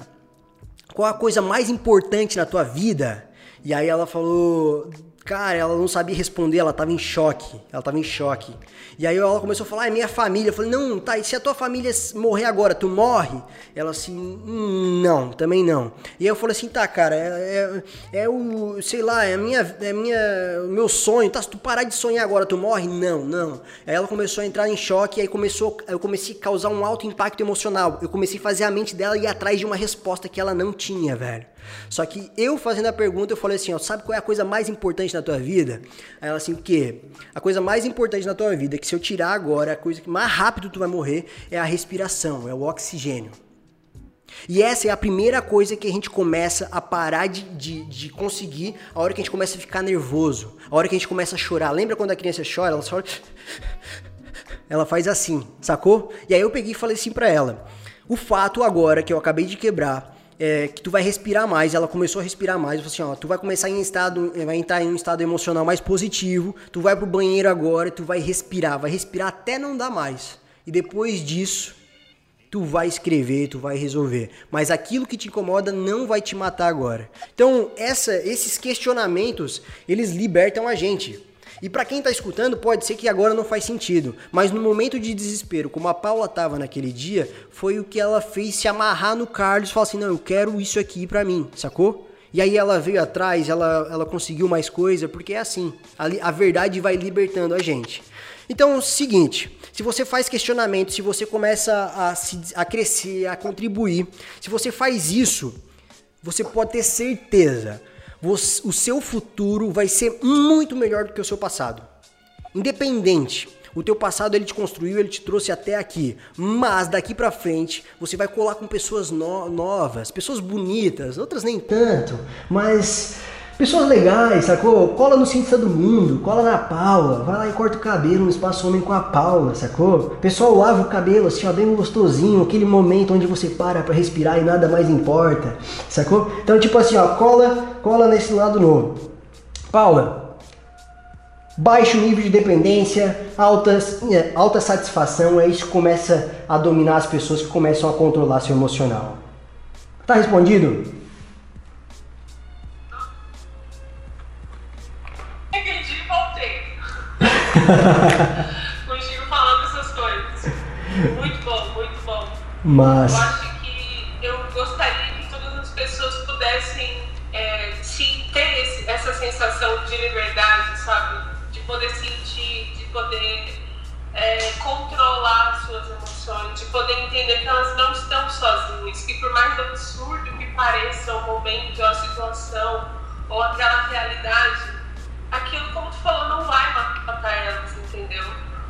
[SPEAKER 1] qual a coisa mais importante na tua vida? E aí ela falou, cara, ela não sabia responder, ela tava em choque. Ela tava em choque. E aí ela começou a falar, é minha família. Eu falei, não, tá, e se a tua família morrer agora, tu morre? Ela assim, hum, não, também não. E aí eu falei assim, tá, cara, é, é, é o, sei lá, é minha, é minha, meu sonho, tá? Se tu parar de sonhar agora, tu morre? Não, não. Aí ela começou a entrar em choque, e aí começou, eu comecei a causar um alto impacto emocional. Eu comecei a fazer a mente dela ir atrás de uma resposta que ela não tinha, velho. Só que eu fazendo a pergunta, eu falei assim, ó, sabe qual é a coisa mais importante na tua vida? Aí ela assim, o quê? A coisa mais importante na tua vida, é que se eu tirar agora, a coisa que mais rápido tu vai morrer é a respiração, é o oxigênio. E essa é a primeira coisa que a gente começa a parar de, de, de, conseguir a hora que a gente começa a ficar nervoso, a hora que a gente começa a chorar. Lembra quando a criança chora? Ela chora. Ela faz assim, sacou? E aí eu peguei e falei assim pra ela: o fato agora que eu acabei de quebrar é, que tu vai respirar mais. Ela começou a respirar mais. Eu assim, ó, tu vai começar em estado, vai entrar em um estado emocional mais positivo. Tu vai pro banheiro agora, tu vai respirar, vai respirar até não dar mais. E depois disso, tu vai escrever, tu vai resolver. Mas aquilo que te incomoda não vai te matar agora. Então, essa, esses questionamentos, eles libertam a gente. E para quem tá escutando, pode ser que agora não faz sentido, mas no momento de desespero, como a Paula tava naquele dia, foi o que ela fez se amarrar no Carlos e falar assim: "Não, eu quero isso aqui para mim", sacou? E aí ela veio atrás, ela, ela conseguiu mais coisa, porque é assim, a, a verdade vai libertando a gente. Então, é o seguinte, se você faz questionamento, se você começa a, se, a crescer, a contribuir, se você faz isso, você pode ter certeza você, o seu futuro vai ser muito melhor do que o seu passado. Independente. O teu passado ele te construiu, ele te trouxe até aqui. Mas daqui para frente você vai colar com pessoas no novas, pessoas bonitas, outras nem tanto, mas Pessoas legais, sacou? Cola no Ciência do Mundo, cola na Paula, vai lá e corta o cabelo no Espaço Homem com a Paula, sacou? Pessoal lava o cabelo assim, ó, bem gostosinho, aquele momento onde você para pra respirar e nada mais importa, sacou? Então, tipo assim, ó, cola, cola nesse lado novo. Paula, baixo nível de dependência, altas, é, alta satisfação, é isso que começa a dominar as pessoas que começam a controlar seu emocional. Tá respondido?
[SPEAKER 3] contigo falando essas coisas. Muito bom, muito bom.
[SPEAKER 1] Mas...
[SPEAKER 3] Eu acho que eu gostaria que todas as pessoas pudessem é, ter esse, essa sensação de liberdade, sabe? De poder sentir, de poder é, controlar as suas emoções, de poder entender que elas não estão sozinhas, que por mais absurdo que pareça o momento, a situação ou aquela realidade, aquilo, como tu falou, não vai matar elas, entendeu?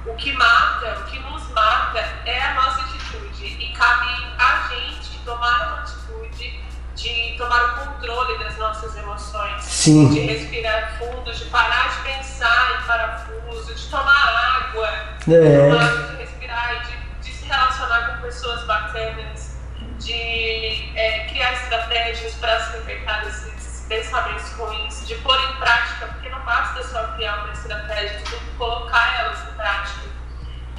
[SPEAKER 3] O que mata, o que nos mata é a nossa atitude e cabe a gente tomar uma atitude de tomar o controle das nossas emoções,
[SPEAKER 1] Sim.
[SPEAKER 3] de respirar fundo, de parar de pensar em parafuso, de tomar água,
[SPEAKER 1] É.
[SPEAKER 3] de respirar de, de se relacionar com pessoas bacanas, de é, criar estratégias para se libertar desses pensamentos ruins, de pôr em prática, porque não basta só criar uma estratégia, tem que colocar elas em prática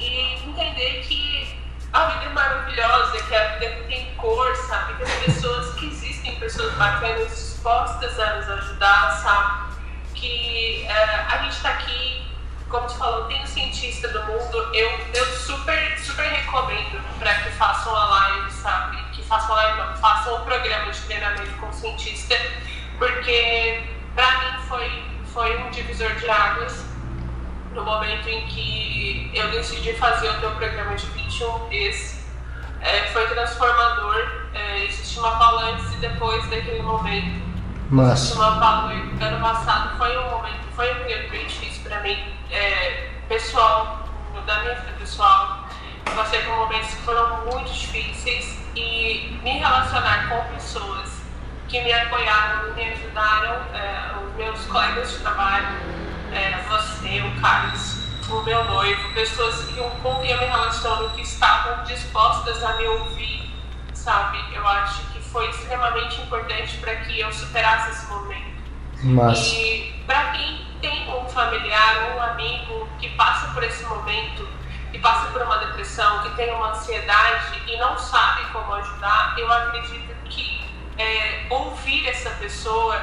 [SPEAKER 3] e entender que a vida é maravilhosa, que a vida tem cor, sabe? Que as pessoas, que existem pessoas bacanas dispostas a nos ajudar, sabe? Que eh, a gente está aqui, como tu falou, tem um cientista do mundo, eu, eu super, super recomendo para que façam a live, sabe? Que façam a live, não, façam o programa de treinamento com cientista, porque para mim foi, foi um divisor de águas no momento em que eu decidi fazer o teu programa de 21 dias, é, foi transformador. É, existe uma Paula antes e depois daquele momento. Existe
[SPEAKER 1] Massa.
[SPEAKER 3] uma Paula ano passado foi um momento, foi um período bem difícil para mim, é, pessoal, da minha vida pessoal. Eu passei por momentos que foram muito difíceis e me relacionar com pessoas que me apoiaram, me ajudaram, é, os meus colegas de trabalho, é, você, o Carlos, o meu noivo, pessoas que eu, com quem eu me relaciono, que estavam dispostas a me ouvir, sabe? Eu acho que foi extremamente importante para que eu superasse esse momento.
[SPEAKER 1] Massa.
[SPEAKER 3] E para quem tem um familiar, um amigo que passa por esse momento, que passa por uma depressão, que tem uma ansiedade e não sabe como ajudar, eu acredito é, ouvir essa pessoa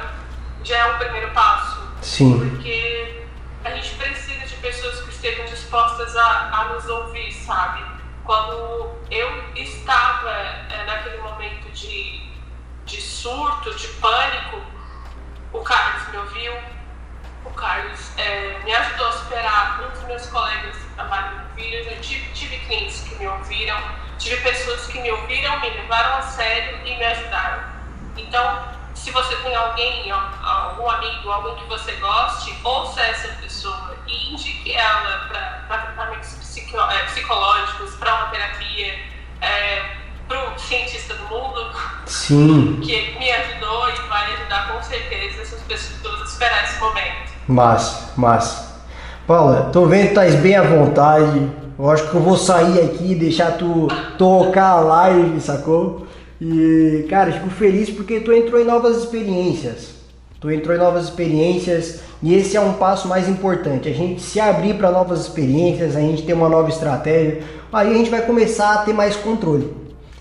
[SPEAKER 3] já é o primeiro passo.
[SPEAKER 1] Sim.
[SPEAKER 3] Porque a gente precisa de pessoas que estejam dispostas a, a nos ouvir, sabe? Quando eu estava é, naquele momento de, de surto, de pânico, o Carlos me ouviu, o Carlos é, me ajudou a superar. Um dos meus colegas trabalham me ouviram, eu tive, tive clientes que me ouviram, tive pessoas que me ouviram, me levaram a sério e me ajudaram. Então, se você tem alguém, algum amigo, alguém que você goste, ouça essa pessoa e indique ela para tratamentos psico, é, psicológicos, para uma terapia, é, para o cientista do mundo,
[SPEAKER 1] Sim.
[SPEAKER 3] que me ajudou e vai ajudar com certeza essas pessoas a superar esse momento.
[SPEAKER 1] Massa, massa. Paula, tô vendo que tá bem à vontade. Eu acho que eu vou sair aqui e deixar tu tocar a live, sacou? E, cara, fico feliz porque tu entrou em novas experiências. Tu entrou em novas experiências e esse é um passo mais importante. A gente se abrir para novas experiências, a gente ter uma nova estratégia, aí a gente vai começar a ter mais controle.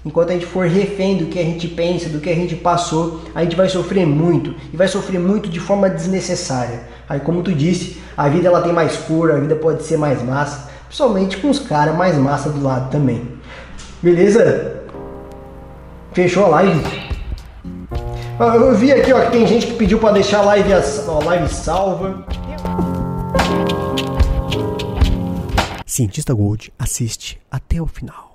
[SPEAKER 1] Enquanto a gente for refém do que a gente pensa, do que a gente passou, a gente vai sofrer muito e vai sofrer muito de forma desnecessária. Aí, como tu disse, a vida ela tem mais cor, a vida pode ser mais massa, principalmente com os caras mais massa do lado também. Beleza? Fechou a live? Ah, Eu vi aqui ó, que tem gente que pediu para deixar a live, a live salva.
[SPEAKER 2] Cientista Gold assiste até o final.